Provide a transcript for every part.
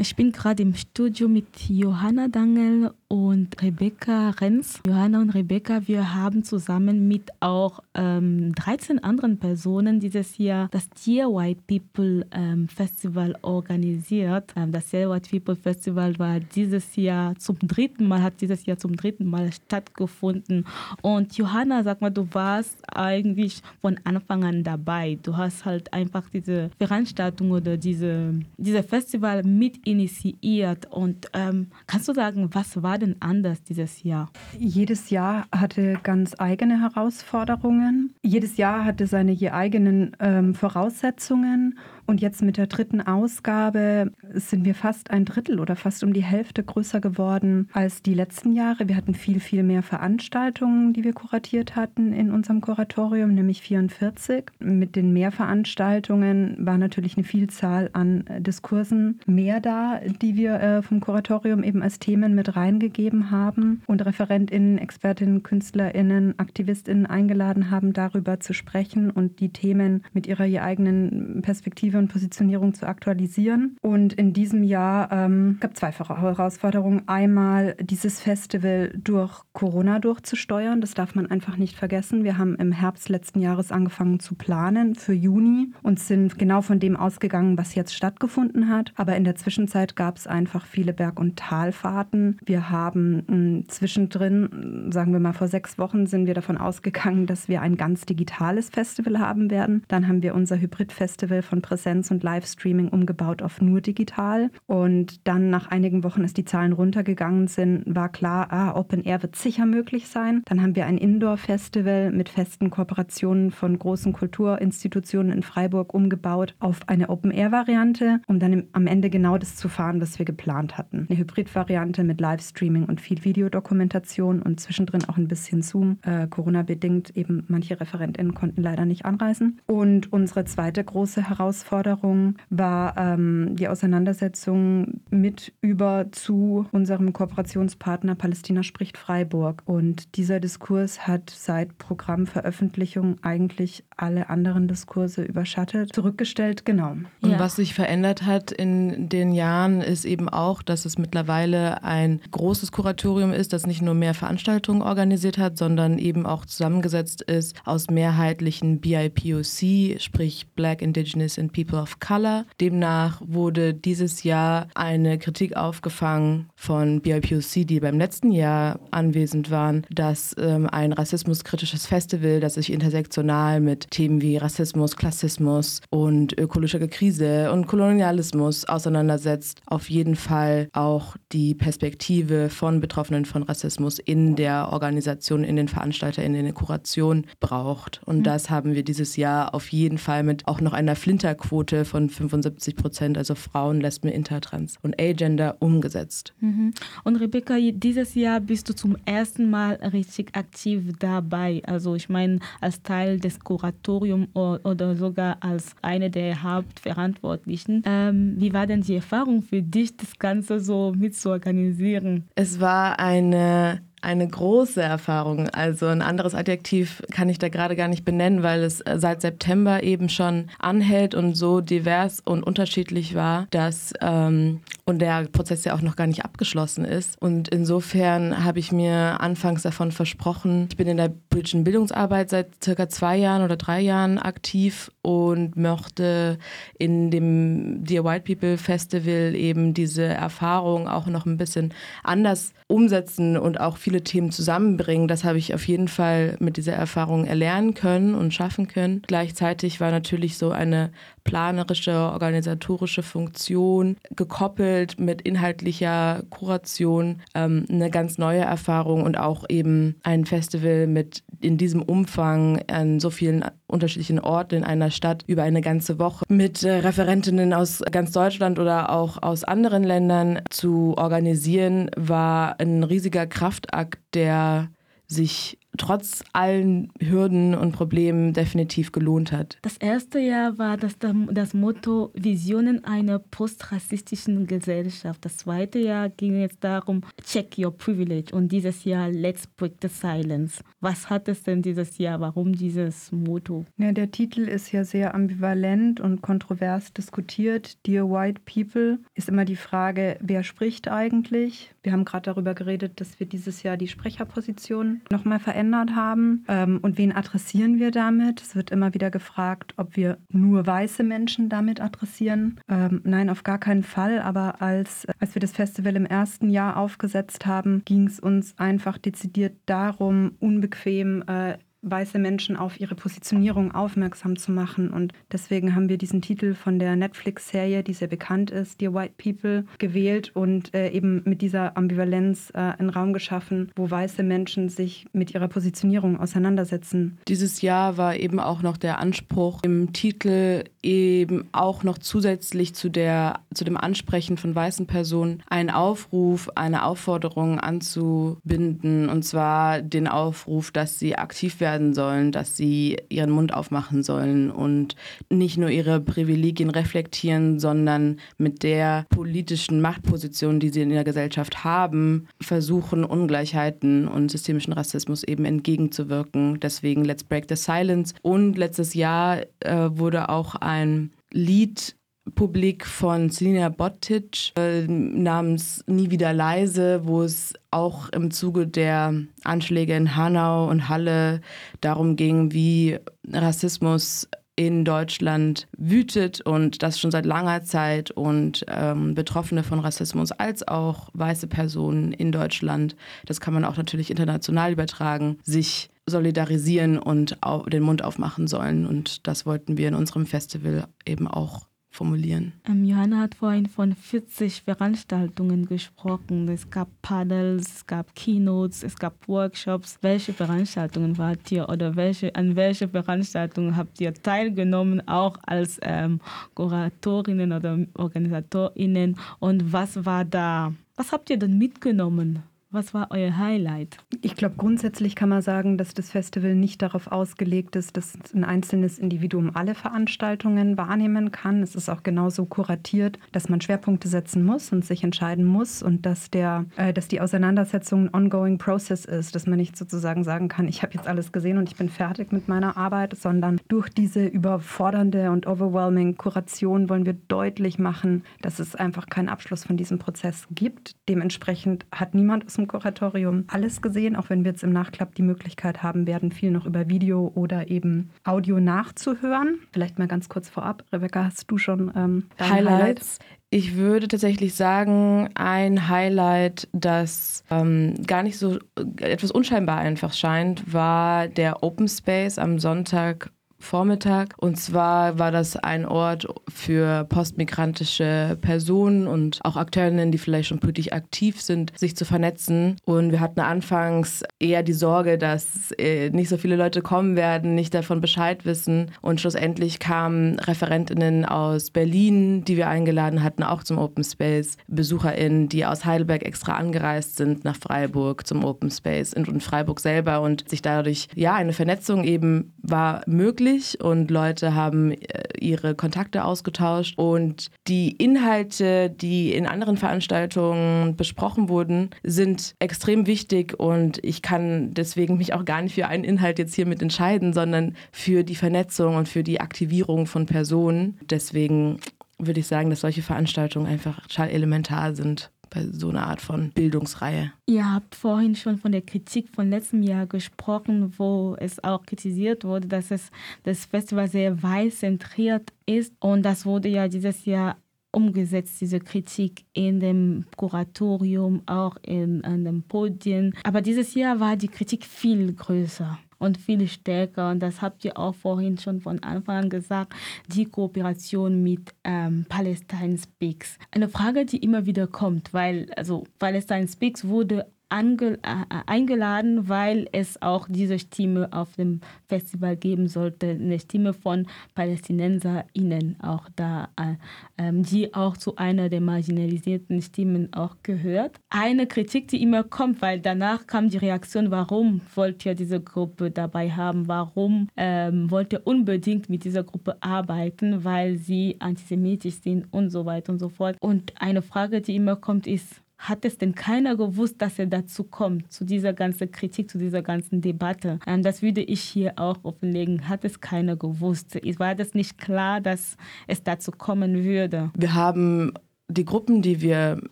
Ich bin gerade im Studio mit Johanna Dangel und Rebecca Renz. Johanna und Rebecca, wir haben zusammen mit auch ähm, 13 anderen Personen dieses Jahr das Dear White People ähm, Festival organisiert. Ähm, das Dear White People Festival war dieses Jahr zum dritten Mal, hat dieses Jahr zum dritten Mal stattgefunden. Und Johanna, sag mal, du warst eigentlich von Anfang an dabei. Du hast halt einfach diese Veranstaltung oder diese, diese Festival mit initiiert. Und ähm, kannst du sagen, was war denn anders dieses Jahr? Jedes Jahr hatte ganz eigene Herausforderungen. Jedes Jahr hatte seine je eigenen ähm, Voraussetzungen. Und jetzt mit der dritten Ausgabe sind wir fast ein Drittel oder fast um die Hälfte größer geworden als die letzten Jahre. Wir hatten viel, viel mehr Veranstaltungen, die wir kuratiert hatten in unserem Kuratorium, nämlich 44. Mit den Mehrveranstaltungen war natürlich eine Vielzahl an Diskursen mehr da, die wir äh, vom Kuratorium eben als Themen mit reingegeben haben und ReferentInnen, ExpertInnen, KünstlerInnen, AktivistInnen eingeladen haben, darüber zu sprechen und die Themen mit ihrer eigenen Perspektive und Positionierung zu aktualisieren. Und in diesem Jahr ähm, gab es zwei Herausforderungen. Einmal dieses Festival durch Corona durchzusteuern. Das darf man einfach nicht vergessen. Wir haben im Herbst letzten Jahres angefangen zu planen für Juni und sind genau von dem ausgegangen, was jetzt stattgefunden hat. Aber in der Zwischenzeit gab es einfach viele Berg- und Talfahrten. Wir haben hm, zwischendrin, sagen wir mal vor sechs Wochen, sind wir davon ausgegangen, dass wir ein ganz digitales Festival haben werden. Dann haben wir unser Hybrid-Festival von Präsenz Präsenz und Livestreaming umgebaut auf nur digital. Und dann nach einigen Wochen, als die Zahlen runtergegangen sind, war klar, ah, Open Air wird sicher möglich sein. Dann haben wir ein Indoor-Festival mit festen Kooperationen von großen Kulturinstitutionen in Freiburg umgebaut auf eine Open Air-Variante, um dann am Ende genau das zu fahren, was wir geplant hatten. Eine Hybrid-Variante mit Livestreaming und viel Videodokumentation und zwischendrin auch ein bisschen Zoom. Äh, Corona-bedingt eben manche ReferentInnen konnten leider nicht anreisen. Und unsere zweite große Herausforderung Herausforderung war ähm, die Auseinandersetzung mit über zu unserem Kooperationspartner Palästina spricht Freiburg. Und dieser Diskurs hat seit Programmveröffentlichung eigentlich alle anderen Diskurse überschattet, zurückgestellt, genau. Und ja. was sich verändert hat in den Jahren, ist eben auch, dass es mittlerweile ein großes Kuratorium ist, das nicht nur mehr Veranstaltungen organisiert hat, sondern eben auch zusammengesetzt ist aus mehrheitlichen BIPOC, sprich Black, Indigenous and People of Color. Demnach wurde dieses Jahr eine Kritik aufgefangen von BIPOC, die beim letzten Jahr anwesend waren, dass ähm, ein rassismuskritisches Festival, das sich intersektional mit Themen wie Rassismus, Klassismus und ökologische Krise und Kolonialismus auseinandersetzt, auf jeden Fall auch die Perspektive von Betroffenen von Rassismus in der Organisation, in den Veranstaltern, in der Kuration braucht. Und mhm. das haben wir dieses Jahr auf jeden Fall mit auch noch einer Flinterquote Quote von 75 Prozent, also Frauen, Lesben, Intertrans und Agender umgesetzt. Mhm. Und Rebecca, dieses Jahr bist du zum ersten Mal richtig aktiv dabei. Also ich meine, als Teil des Kuratoriums oder sogar als eine der Hauptverantwortlichen. Ähm, wie war denn die Erfahrung für dich, das Ganze so mitzuorganisieren? Es war eine eine große Erfahrung. Also ein anderes Adjektiv kann ich da gerade gar nicht benennen, weil es äh, seit September eben schon anhält und so divers und unterschiedlich war, dass ähm, und der Prozess ja auch noch gar nicht abgeschlossen ist. Und insofern habe ich mir anfangs davon versprochen, ich bin in der politischen Bildungsarbeit seit circa zwei Jahren oder drei Jahren aktiv und möchte in dem Dear White People Festival eben diese Erfahrung auch noch ein bisschen anders umsetzen und auch viele Themen zusammenbringen. Das habe ich auf jeden Fall mit dieser Erfahrung erlernen können und schaffen können. Gleichzeitig war natürlich so eine planerische, organisatorische Funktion gekoppelt mit inhaltlicher Kuration ähm, eine ganz neue Erfahrung und auch eben ein Festival mit in diesem Umfang an so vielen unterschiedlichen Orten in einer Stadt über eine ganze Woche mit äh, Referentinnen aus ganz Deutschland oder auch aus anderen Ländern zu organisieren, war ein riesiger Kraftakt, der sich trotz allen Hürden und Problemen definitiv gelohnt hat. Das erste Jahr war das, das Motto Visionen einer postrassistischen Gesellschaft. Das zweite Jahr ging es darum, Check Your Privilege und dieses Jahr Let's Break the Silence. Was hat es denn dieses Jahr? Warum dieses Motto? Ja, der Titel ist ja sehr ambivalent und kontrovers diskutiert. Dear White People ist immer die Frage, wer spricht eigentlich? Wir haben gerade darüber geredet, dass wir dieses Jahr die Sprecherposition nochmal verändert haben. Ähm, und wen adressieren wir damit? Es wird immer wieder gefragt, ob wir nur weiße Menschen damit adressieren. Ähm, nein, auf gar keinen Fall. Aber als, als wir das Festival im ersten Jahr aufgesetzt haben, ging es uns einfach dezidiert darum, unbequem äh, weiße Menschen auf ihre Positionierung aufmerksam zu machen. Und deswegen haben wir diesen Titel von der Netflix-Serie, die sehr bekannt ist, Dear White People, gewählt und äh, eben mit dieser Ambivalenz äh, einen Raum geschaffen, wo weiße Menschen sich mit ihrer Positionierung auseinandersetzen. Dieses Jahr war eben auch noch der Anspruch im Titel eben auch noch zusätzlich zu, der, zu dem Ansprechen von weißen Personen einen Aufruf, eine Aufforderung anzubinden, und zwar den Aufruf, dass sie aktiv werden werden sollen, dass sie ihren Mund aufmachen sollen und nicht nur ihre Privilegien reflektieren, sondern mit der politischen Machtposition, die sie in der Gesellschaft haben, versuchen, Ungleichheiten und systemischen Rassismus eben entgegenzuwirken. Deswegen Let's Break the Silence. Und letztes Jahr äh, wurde auch ein Lied Publik von Selina Bottic äh, namens Nie wieder leise, wo es auch im Zuge der Anschläge in Hanau und Halle darum ging, wie Rassismus in Deutschland wütet und das schon seit langer Zeit und ähm, Betroffene von Rassismus als auch weiße Personen in Deutschland, das kann man auch natürlich international übertragen, sich solidarisieren und den Mund aufmachen sollen. Und das wollten wir in unserem Festival eben auch formulieren. Ähm, Johanna hat vorhin von 40 Veranstaltungen gesprochen. Es gab Panels, es gab Keynotes, es gab Workshops. Welche Veranstaltungen wart ihr oder welche, an welche Veranstaltungen habt ihr teilgenommen, auch als ähm, Kuratorinnen oder Organisatorinnen? Und was war da? Was habt ihr denn mitgenommen? Was war euer Highlight? Ich glaube, grundsätzlich kann man sagen, dass das Festival nicht darauf ausgelegt ist, dass ein einzelnes Individuum alle Veranstaltungen wahrnehmen kann. Es ist auch genauso kuratiert, dass man Schwerpunkte setzen muss und sich entscheiden muss und dass, der, äh, dass die Auseinandersetzung ein ongoing process ist, dass man nicht sozusagen sagen kann, ich habe jetzt alles gesehen und ich bin fertig mit meiner Arbeit, sondern durch diese überfordernde und overwhelming Kuration wollen wir deutlich machen, dass es einfach keinen Abschluss von diesem Prozess gibt. Dementsprechend hat niemand aus dem Kuratorium alles gesehen, auch wenn wir jetzt im Nachklapp die Möglichkeit haben werden, viel noch über Video oder eben Audio nachzuhören. Vielleicht mal ganz kurz vorab. Rebecca, hast du schon ähm, Highlights? Highlights? Ich würde tatsächlich sagen, ein Highlight, das ähm, gar nicht so äh, etwas unscheinbar einfach scheint, war der Open Space am Sonntag Vormittag. Und zwar war das ein Ort für postmigrantische Personen und auch Akteurinnen, die vielleicht schon politisch aktiv sind, sich zu vernetzen. Und wir hatten anfangs eher die Sorge, dass äh, nicht so viele Leute kommen werden, nicht davon Bescheid wissen. Und schlussendlich kamen Referentinnen aus Berlin, die wir eingeladen hatten, auch zum Open Space. BesucherInnen, die aus Heidelberg extra angereist sind nach Freiburg zum Open Space und Freiburg selber und sich dadurch, ja, eine Vernetzung eben war möglich möglich und Leute haben äh, ihre Kontakte ausgetauscht. Und die Inhalte, die in anderen Veranstaltungen besprochen wurden, sind extrem wichtig. Und ich kann deswegen mich auch gar nicht für einen Inhalt jetzt hier mit entscheiden, sondern für die Vernetzung und für die Aktivierung von Personen. Deswegen würde ich sagen, dass solche Veranstaltungen einfach elementar sind bei so einer Art von Bildungsreihe. Ihr habt vorhin schon von der Kritik von letztem Jahr gesprochen, wo es auch kritisiert wurde, dass es das Festival sehr weiß zentriert ist. Und das wurde ja dieses Jahr umgesetzt, diese Kritik in dem Kuratorium, auch in, an den Podien. Aber dieses Jahr war die Kritik viel größer und viel stärker. Und das habt ihr auch vorhin schon von Anfang an gesagt, die Kooperation mit ähm, Palestine Speaks. Eine Frage, die immer wieder kommt, weil also Palestine Speaks wurde ange, äh, eingeladen, weil es auch diese Stimme auf dem Festival geben sollte, eine Stimme von PalästinenserInnen auch da, äh, ähm, die auch zu einer der marginalisierten Stimmen auch gehört. Eine Kritik, die immer kommt, weil danach kam die Reaktion, warum wollt ihr diese Gruppe dabei haben, warum ähm, wollt ihr unbedingt mit dieser Gruppe arbeiten, weil sie antisemitisch sind und so weiter und so fort. Und eine Frage, die immer kommt, ist, hat es denn keiner gewusst, dass er dazu kommt, zu dieser ganzen Kritik, zu dieser ganzen Debatte? Ähm, das würde ich hier auch offenlegen. Hat es keiner gewusst? War das nicht klar, dass es dazu kommen würde? Wir haben die Gruppen, die wir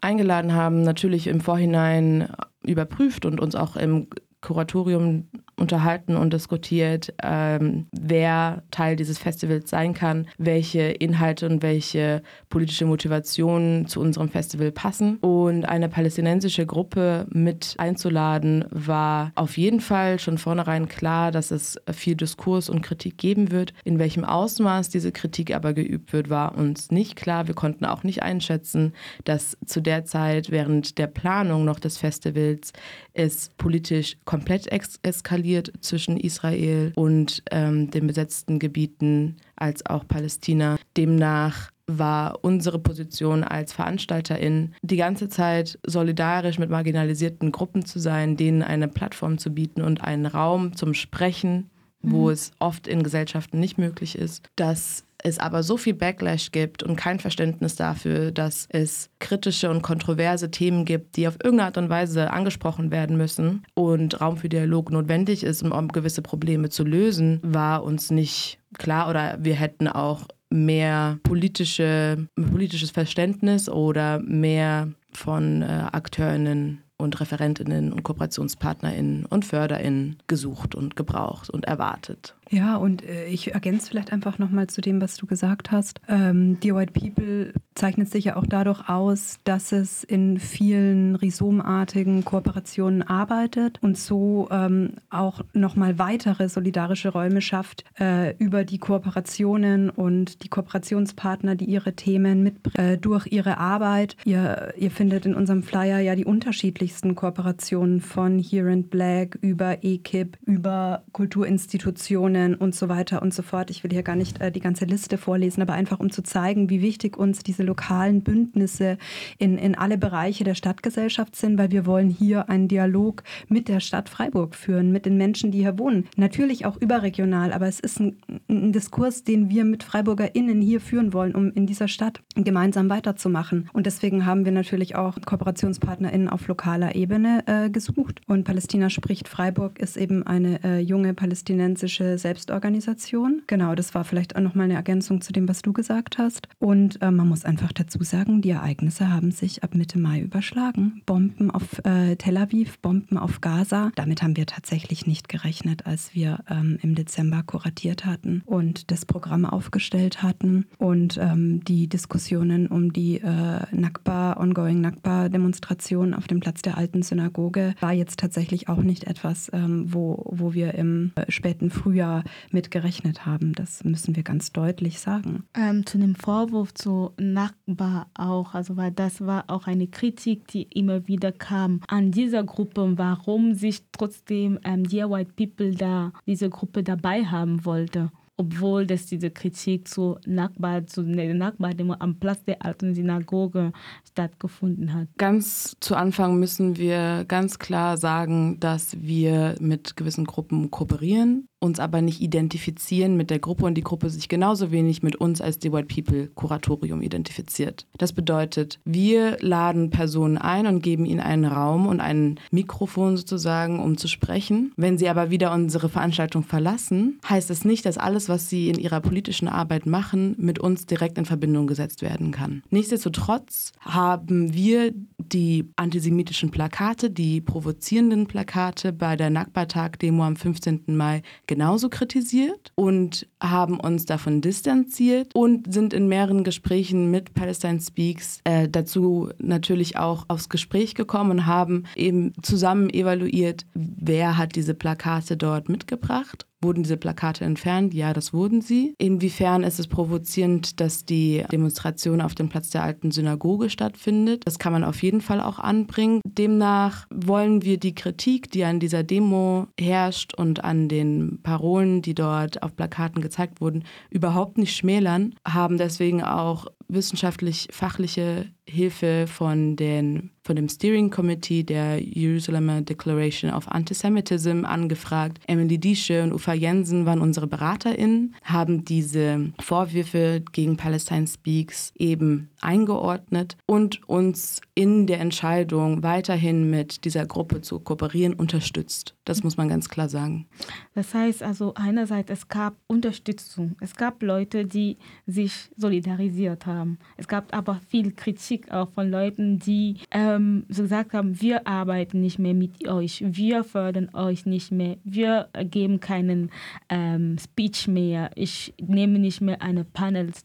eingeladen haben, natürlich im Vorhinein überprüft und uns auch im Kuratorium unterhalten und diskutiert, ähm, wer Teil dieses Festivals sein kann, welche Inhalte und welche politische Motivationen zu unserem Festival passen. Und eine palästinensische Gruppe mit einzuladen, war auf jeden Fall schon vornherein klar, dass es viel Diskurs und Kritik geben wird. In welchem Ausmaß diese Kritik aber geübt wird, war uns nicht klar. Wir konnten auch nicht einschätzen, dass zu der Zeit während der Planung noch des Festivals es politisch komplett eskaliert zwischen Israel und ähm, den besetzten Gebieten als auch Palästina. Demnach war unsere Position als Veranstalterin die ganze Zeit solidarisch mit marginalisierten Gruppen zu sein, denen eine Plattform zu bieten und einen Raum zum Sprechen, wo mhm. es oft in Gesellschaften nicht möglich ist, dass es aber so viel Backlash gibt und kein Verständnis dafür, dass es kritische und kontroverse Themen gibt, die auf irgendeine Art und Weise angesprochen werden müssen und Raum für Dialog notwendig ist, um gewisse Probleme zu lösen, war uns nicht klar oder wir hätten auch mehr politische, politisches Verständnis oder mehr von äh, Akteurinnen und Referentinnen und Kooperationspartnerinnen und Förderinnen gesucht und gebraucht und erwartet. Ja, und äh, ich ergänze vielleicht einfach nochmal zu dem, was du gesagt hast. Ähm, Dear White People zeichnet sich ja auch dadurch aus, dass es in vielen rhizomartigen Kooperationen arbeitet und so ähm, auch nochmal weitere solidarische Räume schafft äh, über die Kooperationen und die Kooperationspartner, die ihre Themen mit äh, durch ihre Arbeit. Ihr, ihr findet in unserem Flyer ja die unterschiedlichsten Kooperationen von Here and Black über EKIP, über Kulturinstitutionen Gremien und so weiter und so fort. Ich will hier gar nicht äh, die ganze Liste vorlesen, aber einfach um zu zeigen, wie wichtig uns diese lokalen Bündnisse in, in alle Bereiche der Stadtgesellschaft sind, weil wir wollen hier einen Dialog mit der Stadt Freiburg führen, mit den Menschen, die hier wohnen. Natürlich auch überregional, aber es ist ein, ein Diskurs, den wir mit FreiburgerInnen hier führen wollen, um in dieser Stadt gemeinsam weiterzumachen. Und deswegen haben wir natürlich auch KooperationspartnerInnen auf lokaler Ebene äh, gesucht. Und Palästina spricht Freiburg ist eben eine äh, junge palästinensische Selbstorganisation. Genau, das war vielleicht auch nochmal eine Ergänzung zu dem, was du gesagt hast. Und äh, man muss einfach dazu sagen, die Ereignisse haben sich ab Mitte Mai überschlagen. Bomben auf äh, Tel Aviv, Bomben auf Gaza. Damit haben wir tatsächlich nicht gerechnet, als wir ähm, im Dezember kuratiert hatten und das Programm aufgestellt hatten. Und ähm, die Diskussionen um die äh, Nakba, ongoing Nakba-Demonstration auf dem Platz der alten Synagoge war jetzt tatsächlich auch nicht etwas, ähm, wo, wo wir im äh, späten Frühjahr mit gerechnet haben. Das müssen wir ganz deutlich sagen. Ähm, zu dem Vorwurf zu Nachbar auch, also weil das war auch eine Kritik, die immer wieder kam an dieser Gruppe, warum sich trotzdem ähm, Dear White People da diese Gruppe dabei haben wollte obwohl das diese Kritik zu Nakba, zu der Nakba-Demo am Platz der alten Synagoge stattgefunden hat. Ganz zu Anfang müssen wir ganz klar sagen, dass wir mit gewissen Gruppen kooperieren uns aber nicht identifizieren mit der Gruppe und die Gruppe sich genauso wenig mit uns als die White People Kuratorium identifiziert. Das bedeutet, wir laden Personen ein und geben ihnen einen Raum und ein Mikrofon sozusagen, um zu sprechen. Wenn sie aber wieder unsere Veranstaltung verlassen, heißt es das nicht, dass alles, was sie in ihrer politischen Arbeit machen, mit uns direkt in Verbindung gesetzt werden kann. Nichtsdestotrotz haben wir die antisemitischen Plakate, die provozierenden Plakate bei der Nakba-Tag-Demo am 15. Mai genauso kritisiert und haben uns davon distanziert und sind in mehreren Gesprächen mit Palestine Speaks äh, dazu natürlich auch aufs Gespräch gekommen und haben eben zusammen evaluiert, wer hat diese Plakate dort mitgebracht Wurden diese Plakate entfernt? Ja, das wurden sie. Inwiefern ist es provozierend, dass die Demonstration auf dem Platz der alten Synagoge stattfindet? Das kann man auf jeden Fall auch anbringen. Demnach wollen wir die Kritik, die an dieser Demo herrscht und an den Parolen, die dort auf Plakaten gezeigt wurden, überhaupt nicht schmälern, haben deswegen auch wissenschaftlich-fachliche Hilfe von, den, von dem Steering Committee der Jerusalemer Declaration of Antisemitism angefragt. Emily Diesche und Ufa Jensen waren unsere BeraterInnen, haben diese Vorwürfe gegen Palestine Speaks eben eingeordnet und uns in der Entscheidung, weiterhin mit dieser Gruppe zu kooperieren, unterstützt. Das muss man ganz klar sagen. Das heißt also, einerseits, es gab Unterstützung. Es gab Leute, die sich solidarisiert haben. Es gab aber viel Kritik auch von Leuten, die ähm, so gesagt haben, wir arbeiten nicht mehr mit euch, wir fördern euch nicht mehr, wir geben keinen ähm, Speech mehr, ich nehme nicht mehr eine Panels.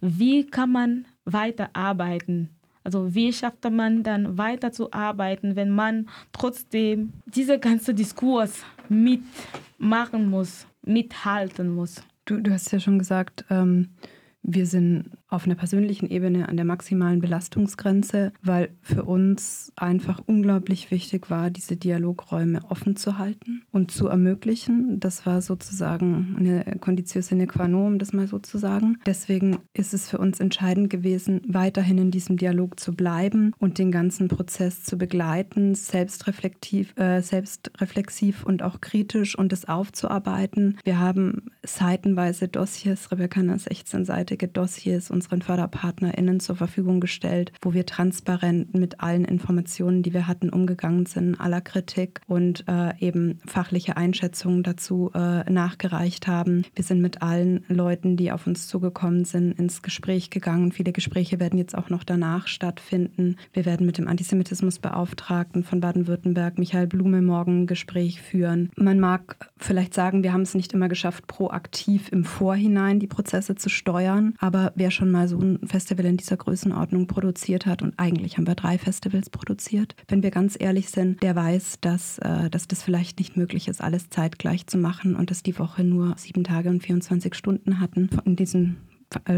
Wie kann man weiterarbeiten? Also wie schafft man dann weiterzuarbeiten, wenn man trotzdem diese ganze Diskurs mitmachen muss, mithalten muss? Du, du hast ja schon gesagt, ähm, wir sind auf einer persönlichen Ebene an der maximalen Belastungsgrenze, weil für uns einfach unglaublich wichtig war, diese Dialogräume offen zu halten und zu ermöglichen. Das war sozusagen eine Conditio sine qua non, das mal so zu sagen. Deswegen ist es für uns entscheidend gewesen, weiterhin in diesem Dialog zu bleiben und den ganzen Prozess zu begleiten, selbstreflektiv, äh, selbstreflexiv und auch kritisch und es aufzuarbeiten. Wir haben seitenweise Dossiers, Rebecca 16-seitige Dossiers und unseren FörderpartnerInnen zur Verfügung gestellt, wo wir transparent mit allen Informationen, die wir hatten, umgegangen sind, aller Kritik und äh, eben fachliche Einschätzungen dazu äh, nachgereicht haben. Wir sind mit allen Leuten, die auf uns zugekommen sind, ins Gespräch gegangen. Viele Gespräche werden jetzt auch noch danach stattfinden. Wir werden mit dem Antisemitismusbeauftragten von Baden-Württemberg, Michael Blume, morgen ein Gespräch führen. Man mag vielleicht sagen, wir haben es nicht immer geschafft, proaktiv im Vorhinein die Prozesse zu steuern, aber wer schon mal so ein Festival in dieser Größenordnung produziert hat, und eigentlich haben wir drei Festivals produziert, wenn wir ganz ehrlich sind, der weiß, dass, äh, dass das vielleicht nicht möglich ist, alles zeitgleich zu machen und dass die Woche nur sieben Tage und 24 Stunden hatten. In diesen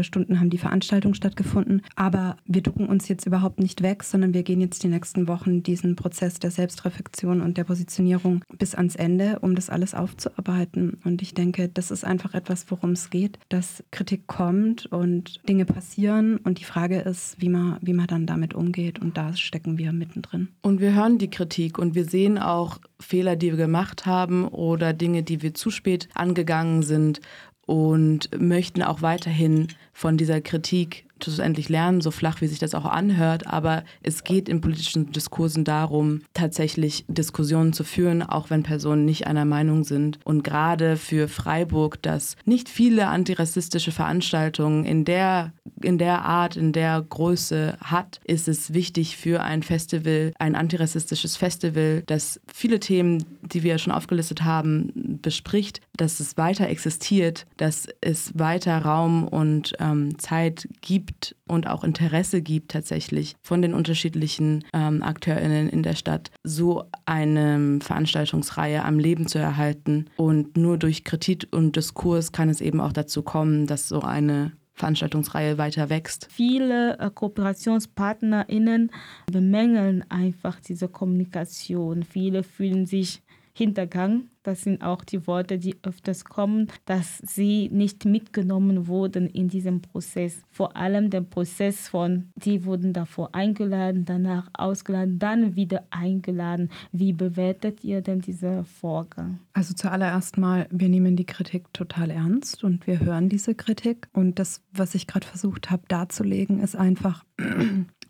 Stunden haben die Veranstaltungen stattgefunden. Aber wir ducken uns jetzt überhaupt nicht weg, sondern wir gehen jetzt die nächsten Wochen diesen Prozess der Selbstreflexion und der Positionierung bis ans Ende, um das alles aufzuarbeiten. Und ich denke, das ist einfach etwas, worum es geht, dass Kritik kommt und Dinge passieren. Und die Frage ist, wie man, wie man dann damit umgeht. Und da stecken wir mittendrin. Und wir hören die Kritik und wir sehen auch Fehler, die wir gemacht haben oder Dinge, die wir zu spät angegangen sind und möchten auch weiterhin von dieser Kritik schlussendlich lernen, so flach wie sich das auch anhört. Aber es geht in politischen Diskursen darum, tatsächlich Diskussionen zu führen, auch wenn Personen nicht einer Meinung sind. Und gerade für Freiburg, das nicht viele antirassistische Veranstaltungen in der, in der Art, in der Größe hat, ist es wichtig für ein Festival, ein antirassistisches Festival, das viele Themen, die wir schon aufgelistet haben, bespricht, dass es weiter existiert, dass es weiter Raum und ähm, Zeit gibt, gibt und auch Interesse gibt tatsächlich von den unterschiedlichen ähm, AkteurInnen in der Stadt, so eine Veranstaltungsreihe am Leben zu erhalten. Und nur durch Kritik und Diskurs kann es eben auch dazu kommen, dass so eine Veranstaltungsreihe weiter wächst. Viele äh, KooperationspartnerInnen bemängeln einfach diese Kommunikation. Viele fühlen sich hintergangen das sind auch die Worte, die öfters kommen, dass sie nicht mitgenommen wurden in diesem Prozess. Vor allem der Prozess von, die wurden davor eingeladen, danach ausgeladen, dann wieder eingeladen. Wie bewertet ihr denn diesen Vorgang? Also zuallererst mal, wir nehmen die Kritik total ernst und wir hören diese Kritik. Und das, was ich gerade versucht habe darzulegen, ist einfach,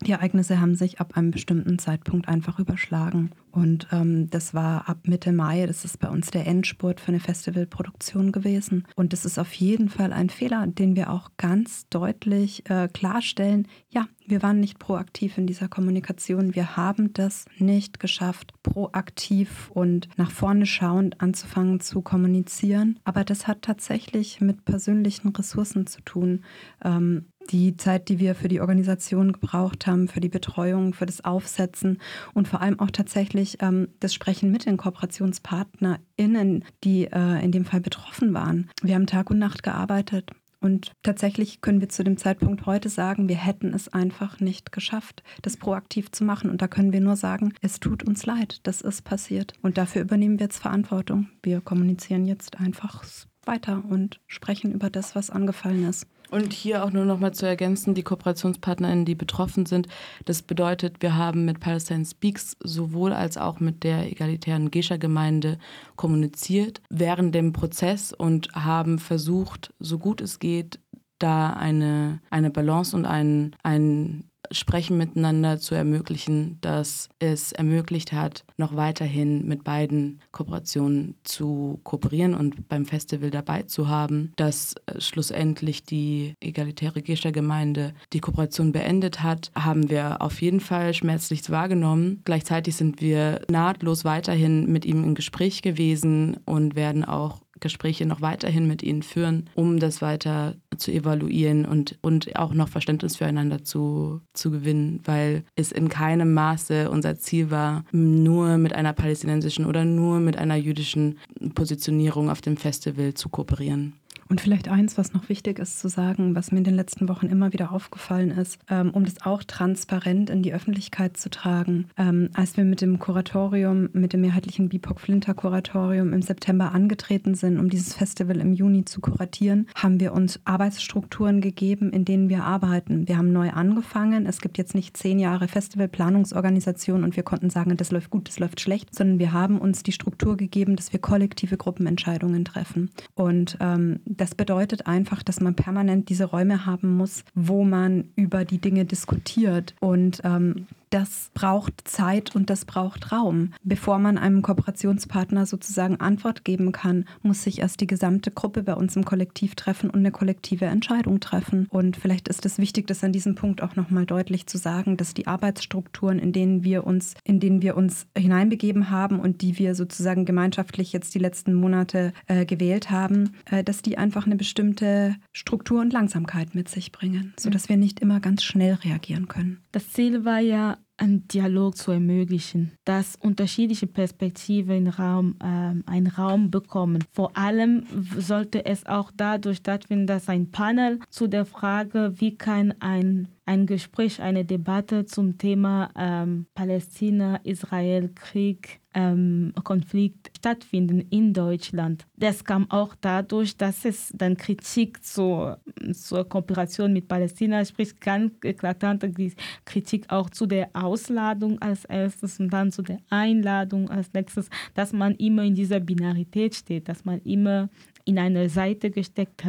die Ereignisse haben sich ab einem bestimmten Zeitpunkt einfach überschlagen. Und ähm, das war ab Mitte Mai, das ist bei uns der Endspurt für eine Festivalproduktion gewesen. Und das ist auf jeden Fall ein Fehler, den wir auch ganz deutlich äh, klarstellen. Ja, wir waren nicht proaktiv in dieser Kommunikation. Wir haben das nicht geschafft, proaktiv und nach vorne schauend anzufangen zu kommunizieren. Aber das hat tatsächlich mit persönlichen Ressourcen zu tun. Ähm, die Zeit, die wir für die Organisation gebraucht haben, für die Betreuung, für das Aufsetzen und vor allem auch tatsächlich ähm, das Sprechen mit den KooperationspartnerInnen, die äh, in dem Fall betroffen waren. Wir haben Tag und Nacht gearbeitet. Und tatsächlich können wir zu dem Zeitpunkt heute sagen, wir hätten es einfach nicht geschafft, das proaktiv zu machen. Und da können wir nur sagen, es tut uns leid, das ist passiert. Und dafür übernehmen wir jetzt Verantwortung. Wir kommunizieren jetzt einfach weiter und sprechen über das, was angefallen ist. Und hier auch nur noch mal zu ergänzen, die KooperationspartnerInnen, die betroffen sind, das bedeutet, wir haben mit Palestine Speaks sowohl als auch mit der egalitären Gescher-Gemeinde kommuniziert während dem Prozess und haben versucht, so gut es geht, da eine, eine Balance und ein, ein Sprechen miteinander zu ermöglichen, das es ermöglicht hat, noch weiterhin mit beiden Kooperationen zu kooperieren und beim Festival dabei zu haben, dass äh, schlussendlich die egalitäre Gescher-Gemeinde die Kooperation beendet hat, haben wir auf jeden Fall schmerzlich wahrgenommen. Gleichzeitig sind wir nahtlos weiterhin mit ihm im Gespräch gewesen und werden auch Gespräche noch weiterhin mit ihnen führen, um das weiter zu evaluieren und, und auch noch Verständnis füreinander zu, zu gewinnen, weil es in keinem Maße unser Ziel war, nur mit einer palästinensischen oder nur mit einer jüdischen Positionierung auf dem Festival zu kooperieren. Und vielleicht eins, was noch wichtig ist zu sagen, was mir in den letzten Wochen immer wieder aufgefallen ist, ähm, um das auch transparent in die Öffentlichkeit zu tragen. Ähm, als wir mit dem Kuratorium, mit dem mehrheitlichen BIPOC-Flinter-Kuratorium im September angetreten sind, um dieses Festival im Juni zu kuratieren, haben wir uns Arbeitsstrukturen gegeben, in denen wir arbeiten. Wir haben neu angefangen. Es gibt jetzt nicht zehn Jahre Festivalplanungsorganisation und wir konnten sagen, das läuft gut, das läuft schlecht, sondern wir haben uns die Struktur gegeben, dass wir kollektive Gruppenentscheidungen treffen. Und ähm, das bedeutet einfach, dass man permanent diese Räume haben muss, wo man über die Dinge diskutiert. Und ähm, das braucht Zeit und das braucht Raum. Bevor man einem Kooperationspartner sozusagen Antwort geben kann, muss sich erst die gesamte Gruppe bei uns im Kollektiv treffen und eine kollektive Entscheidung treffen. Und vielleicht ist es wichtig, das an diesem Punkt auch nochmal deutlich zu sagen, dass die Arbeitsstrukturen, in denen wir uns, in denen wir uns hineinbegeben haben und die wir sozusagen gemeinschaftlich jetzt die letzten Monate äh, gewählt haben, äh, dass die einfach eine bestimmte Struktur und Langsamkeit mit sich bringen, sodass wir nicht immer ganz schnell reagieren können. Das Ziel war ja, einen Dialog zu ermöglichen, dass unterschiedliche Perspektiven Raum, äh, einen Raum bekommen. Vor allem sollte es auch dadurch stattfinden, dass ein Panel zu der Frage, wie kann ein ein Gespräch, eine Debatte zum Thema ähm, Palästina-Israel-Krieg, ähm, Konflikt stattfinden in Deutschland. Das kam auch dadurch, dass es dann Kritik zur, zur Kooperation mit Palästina, sprich ganz eklatante Kritik auch zu der Ausladung als erstes und dann zu der Einladung als nächstes, dass man immer in dieser Binarität steht, dass man immer in eine Seite gesteckt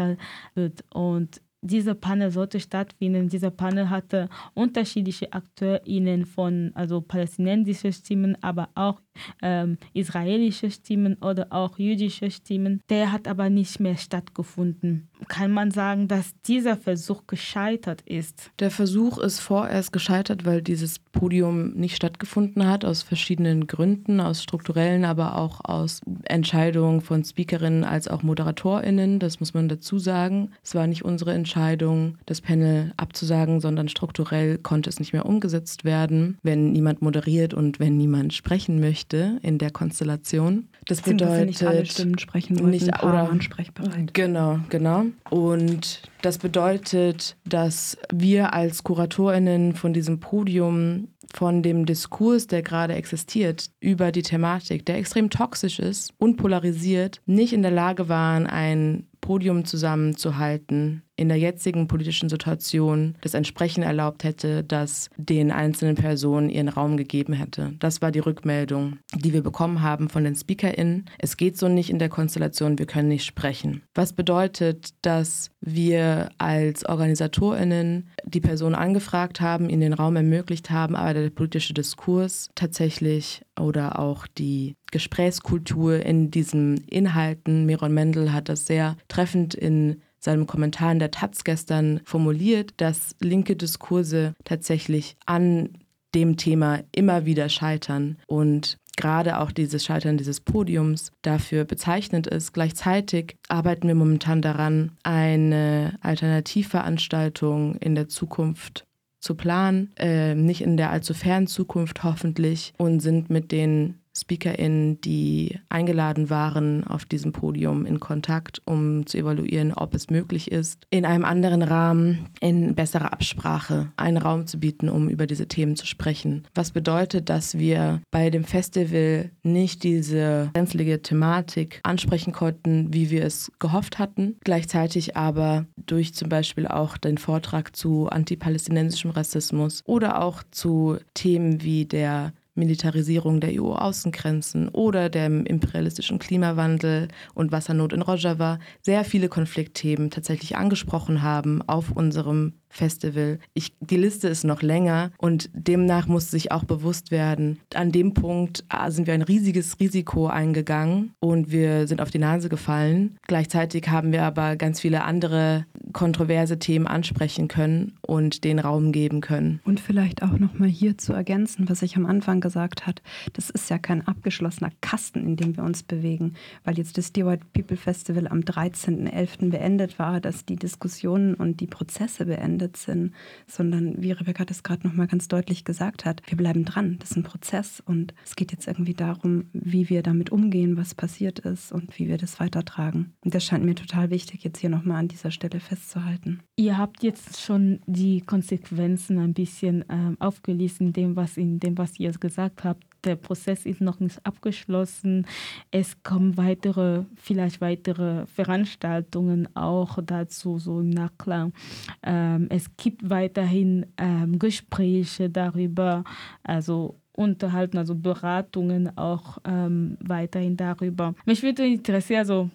wird. Und diese Panel sollte stattfinden. Dieser Panel hatte unterschiedliche AkteurInnen von, also palästinensische Stimmen, aber auch ähm, israelische Stimmen oder auch jüdische Stimmen. Der hat aber nicht mehr stattgefunden. Kann man sagen, dass dieser Versuch gescheitert ist? Der Versuch ist vorerst gescheitert, weil dieses Podium nicht stattgefunden hat, aus verschiedenen Gründen, aus strukturellen, aber auch aus Entscheidungen von Speakerinnen als auch ModeratorInnen. Das muss man dazu sagen. Es war nicht unsere Entscheidung, das Panel abzusagen, sondern strukturell konnte es nicht mehr umgesetzt werden, wenn niemand moderiert und wenn niemand sprechen möchte möchte in der Konstellation. Das bedeutet nicht alle Stimmen sprechen wollten, nicht oder ansprechbereit. Genau, genau. Und das bedeutet, dass wir als Kuratorinnen von diesem Podium von dem Diskurs, der gerade existiert, über die Thematik, der extrem toxisch ist und polarisiert, nicht in der Lage waren, ein Podium zusammenzuhalten in der jetzigen politischen Situation das entsprechend erlaubt hätte, dass den einzelnen Personen ihren Raum gegeben hätte. Das war die Rückmeldung, die wir bekommen haben von den SpeakerInnen. Es geht so nicht in der Konstellation, wir können nicht sprechen. Was bedeutet, dass wir als OrganisatorInnen die Person angefragt haben, ihnen den Raum ermöglicht haben, aber der politische Diskurs tatsächlich oder auch die Gesprächskultur in diesen Inhalten, Miron Mendel hat das sehr treffend in seinem Kommentar in der Taz gestern formuliert, dass linke Diskurse tatsächlich an dem Thema immer wieder scheitern und gerade auch dieses Scheitern dieses Podiums dafür bezeichnend ist. Gleichzeitig arbeiten wir momentan daran, eine Alternativveranstaltung in der Zukunft zu planen, äh, nicht in der allzu fernen Zukunft hoffentlich, und sind mit den SpeakerInnen, die eingeladen waren, auf diesem Podium in Kontakt, um zu evaluieren, ob es möglich ist, in einem anderen Rahmen, in besserer Absprache, einen Raum zu bieten, um über diese Themen zu sprechen. Was bedeutet, dass wir bei dem Festival nicht diese brenzlige Thematik ansprechen konnten, wie wir es gehofft hatten, gleichzeitig aber durch zum Beispiel auch den Vortrag zu antipalästinensischem Rassismus oder auch zu Themen wie der Militarisierung der EU-Außengrenzen oder dem imperialistischen Klimawandel und Wassernot in Rojava sehr viele Konfliktthemen tatsächlich angesprochen haben auf unserem Festival. Ich, die Liste ist noch länger und demnach muss sich auch bewusst werden, an dem Punkt ah, sind wir ein riesiges Risiko eingegangen und wir sind auf die Nase gefallen. Gleichzeitig haben wir aber ganz viele andere kontroverse Themen ansprechen können und den Raum geben können. Und vielleicht auch noch mal hier zu ergänzen, was ich am Anfang gesagt habe, das ist ja kein abgeschlossener Kasten, in dem wir uns bewegen, weil jetzt das White People Festival am 13.11. beendet war, dass die Diskussionen und die Prozesse beendet beendet sind, sondern wie Rebecca das gerade nochmal ganz deutlich gesagt hat, wir bleiben dran. Das ist ein Prozess und es geht jetzt irgendwie darum, wie wir damit umgehen, was passiert ist und wie wir das weitertragen. Und das scheint mir total wichtig, jetzt hier nochmal an dieser Stelle festzuhalten. Ihr habt jetzt schon die Konsequenzen ein bisschen äh, aufgelistet dem, was in dem, was ihr gesagt habt der Prozess ist noch nicht abgeschlossen. Es kommen weitere, vielleicht weitere Veranstaltungen auch dazu, so im Nachklang. Ähm, es gibt weiterhin ähm, Gespräche darüber, also unterhalten, also Beratungen auch ähm, weiterhin darüber. Mich würde interessieren, also,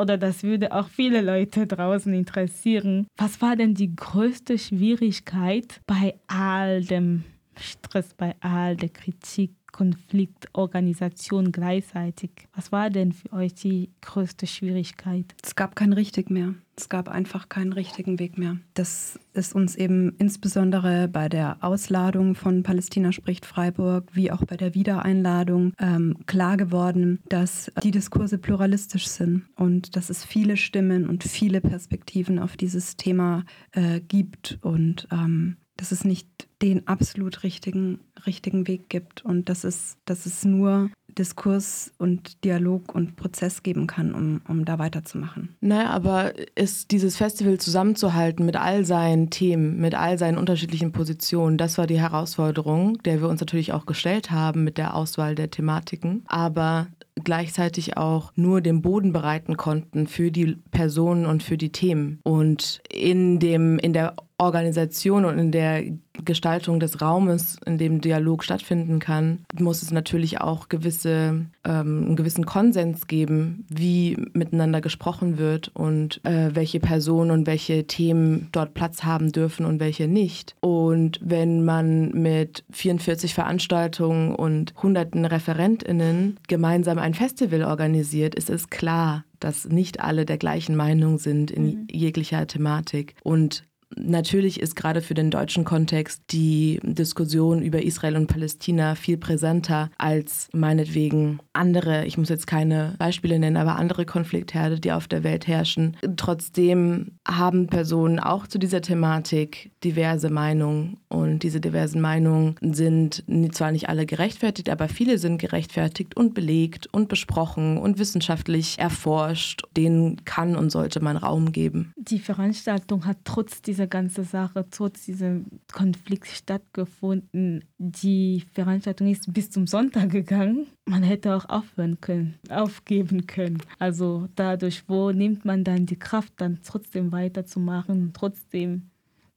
oder das würde auch viele Leute draußen interessieren, was war denn die größte Schwierigkeit bei all dem Stress, bei all der Kritik Konfliktorganisation gleichzeitig. Was war denn für euch die größte Schwierigkeit? Es gab kein richtig mehr. Es gab einfach keinen richtigen Weg mehr. Das ist uns eben insbesondere bei der Ausladung von Palästina spricht Freiburg wie auch bei der Wiedereinladung ähm, klar geworden, dass die Diskurse pluralistisch sind und dass es viele Stimmen und viele Perspektiven auf dieses Thema äh, gibt und ähm, dass es nicht den absolut richtigen, richtigen Weg gibt und dass es, dass es nur Diskurs und Dialog und Prozess geben kann, um, um da weiterzumachen. Naja, aber ist dieses Festival zusammenzuhalten mit all seinen Themen, mit all seinen unterschiedlichen Positionen, das war die Herausforderung, der wir uns natürlich auch gestellt haben mit der Auswahl der Thematiken. Aber gleichzeitig auch nur den Boden bereiten konnten für die Personen und für die Themen. Und in, dem, in der Organisation und in der Gestaltung des Raumes, in dem Dialog stattfinden kann, muss es natürlich auch gewisse, ähm, einen gewissen Konsens geben, wie miteinander gesprochen wird und äh, welche Personen und welche Themen dort Platz haben dürfen und welche nicht. Und wenn man mit 44 Veranstaltungen und hunderten ReferentInnen gemeinsam ein Festival organisiert, ist es klar, dass nicht alle der gleichen Meinung sind in mhm. jeglicher Thematik. Und Natürlich ist gerade für den deutschen Kontext die Diskussion über Israel und Palästina viel präsenter als meinetwegen andere, ich muss jetzt keine Beispiele nennen, aber andere Konfliktherde, die auf der Welt herrschen. Trotzdem haben Personen auch zu dieser Thematik diverse Meinungen und diese diversen Meinungen sind zwar nicht alle gerechtfertigt, aber viele sind gerechtfertigt und belegt und besprochen und wissenschaftlich erforscht. Denen kann und sollte man Raum geben. Die Veranstaltung hat trotz dieser diese ganze Sache trotz diesem Konflikt stattgefunden. Die Veranstaltung ist bis zum Sonntag gegangen. Man hätte auch aufhören können, aufgeben können. Also dadurch, wo nimmt man dann die Kraft, dann trotzdem weiterzumachen, trotzdem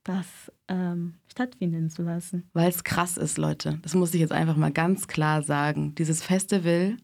das ähm, stattfinden zu lassen? Weil es krass ist, Leute. Das muss ich jetzt einfach mal ganz klar sagen. Dieses Festival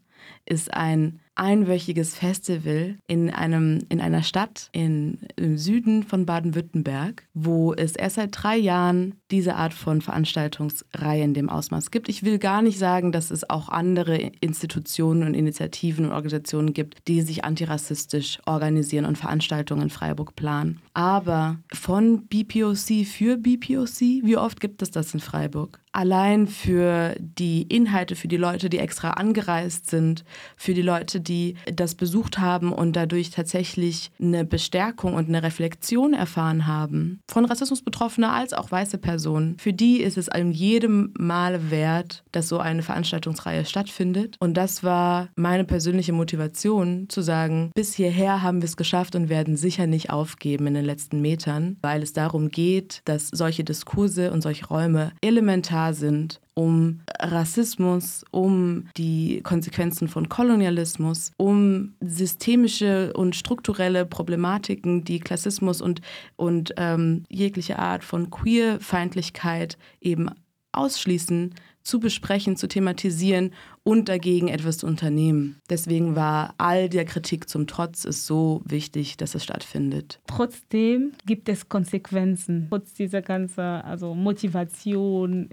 ist ein einwöchiges Festival in, einem, in einer Stadt in, im Süden von Baden-Württemberg, wo es erst seit drei Jahren diese Art von Veranstaltungsreihe in dem Ausmaß gibt. Ich will gar nicht sagen, dass es auch andere Institutionen und Initiativen und Organisationen gibt, die sich antirassistisch organisieren und Veranstaltungen in Freiburg planen. Aber von BPOC für BPOC, wie oft gibt es das in Freiburg? allein für die Inhalte, für die Leute, die extra angereist sind, für die Leute, die das besucht haben und dadurch tatsächlich eine Bestärkung und eine Reflexion erfahren haben, von Rassismus Betroffene als auch weiße Personen, für die ist es in jedem Mal wert, dass so eine Veranstaltungsreihe stattfindet. Und das war meine persönliche Motivation, zu sagen, bis hierher haben wir es geschafft und werden sicher nicht aufgeben in den letzten Metern, weil es darum geht, dass solche Diskurse und solche Räume elementar sind, um Rassismus, um die Konsequenzen von Kolonialismus, um systemische und strukturelle Problematiken, die Klassismus und, und ähm, jegliche Art von Queerfeindlichkeit eben ausschließen, zu besprechen, zu thematisieren und dagegen etwas zu unternehmen. Deswegen war all der Kritik zum Trotz es so wichtig, dass es stattfindet. Trotzdem gibt es Konsequenzen, trotz dieser ganzen also Motivation,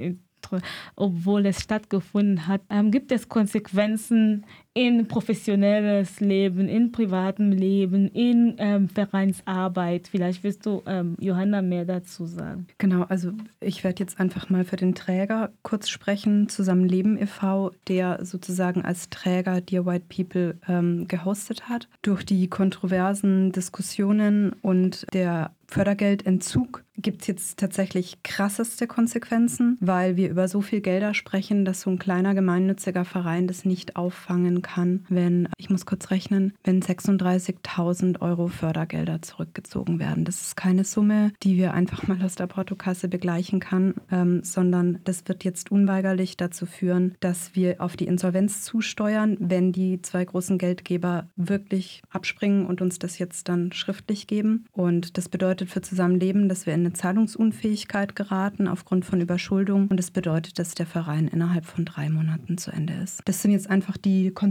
obwohl es stattgefunden hat, ähm, gibt es Konsequenzen in professionelles Leben, in privatem Leben, in ähm, Vereinsarbeit. Vielleicht wirst du, ähm, Johanna, mehr dazu sagen. Genau, also ich werde jetzt einfach mal für den Träger kurz sprechen, Zusammenleben e.V., der sozusagen als Träger Dear White People ähm, gehostet hat. Durch die kontroversen Diskussionen und der Fördergeldentzug gibt es jetzt tatsächlich krasseste Konsequenzen, weil wir über so viel Gelder sprechen, dass so ein kleiner gemeinnütziger Verein das nicht auffangen kann, wenn, ich muss kurz rechnen, wenn 36.000 Euro Fördergelder zurückgezogen werden. Das ist keine Summe, die wir einfach mal aus der Portokasse begleichen kann, ähm, sondern das wird jetzt unweigerlich dazu führen, dass wir auf die Insolvenz zusteuern, wenn die zwei großen Geldgeber wirklich abspringen und uns das jetzt dann schriftlich geben. Und das bedeutet, für Zusammenleben, dass wir in eine Zahlungsunfähigkeit geraten aufgrund von Überschuldung. Und das bedeutet, dass der Verein innerhalb von drei Monaten zu Ende ist. Das sind jetzt einfach die Konsequenzen,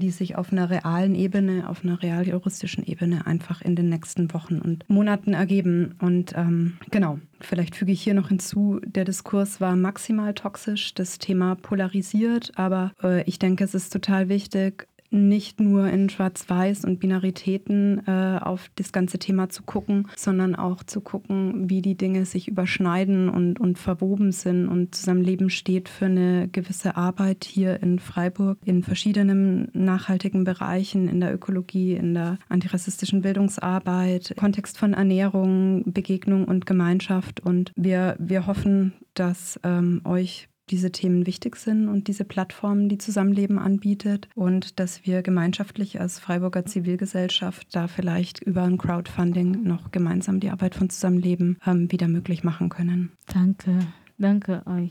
die sich auf einer realen Ebene, auf einer realjuristischen Ebene einfach in den nächsten Wochen und Monaten ergeben. Und ähm, genau, Vielleicht füge ich hier noch hinzu, der Diskurs war maximal toxisch, das Thema polarisiert, aber äh, ich denke, es ist total wichtig, nicht nur in Schwarz-Weiß und Binaritäten äh, auf das ganze Thema zu gucken, sondern auch zu gucken, wie die Dinge sich überschneiden und, und verwoben sind. Und Zusammenleben steht für eine gewisse Arbeit hier in Freiburg in verschiedenen nachhaltigen Bereichen, in der Ökologie, in der antirassistischen Bildungsarbeit, Kontext von Ernährung, Begegnung und Gemeinschaft. Und wir, wir hoffen, dass ähm, euch diese Themen wichtig sind und diese Plattform, die Zusammenleben anbietet und dass wir gemeinschaftlich als Freiburger Zivilgesellschaft da vielleicht über ein Crowdfunding noch gemeinsam die Arbeit von Zusammenleben ähm, wieder möglich machen können. Danke, danke euch.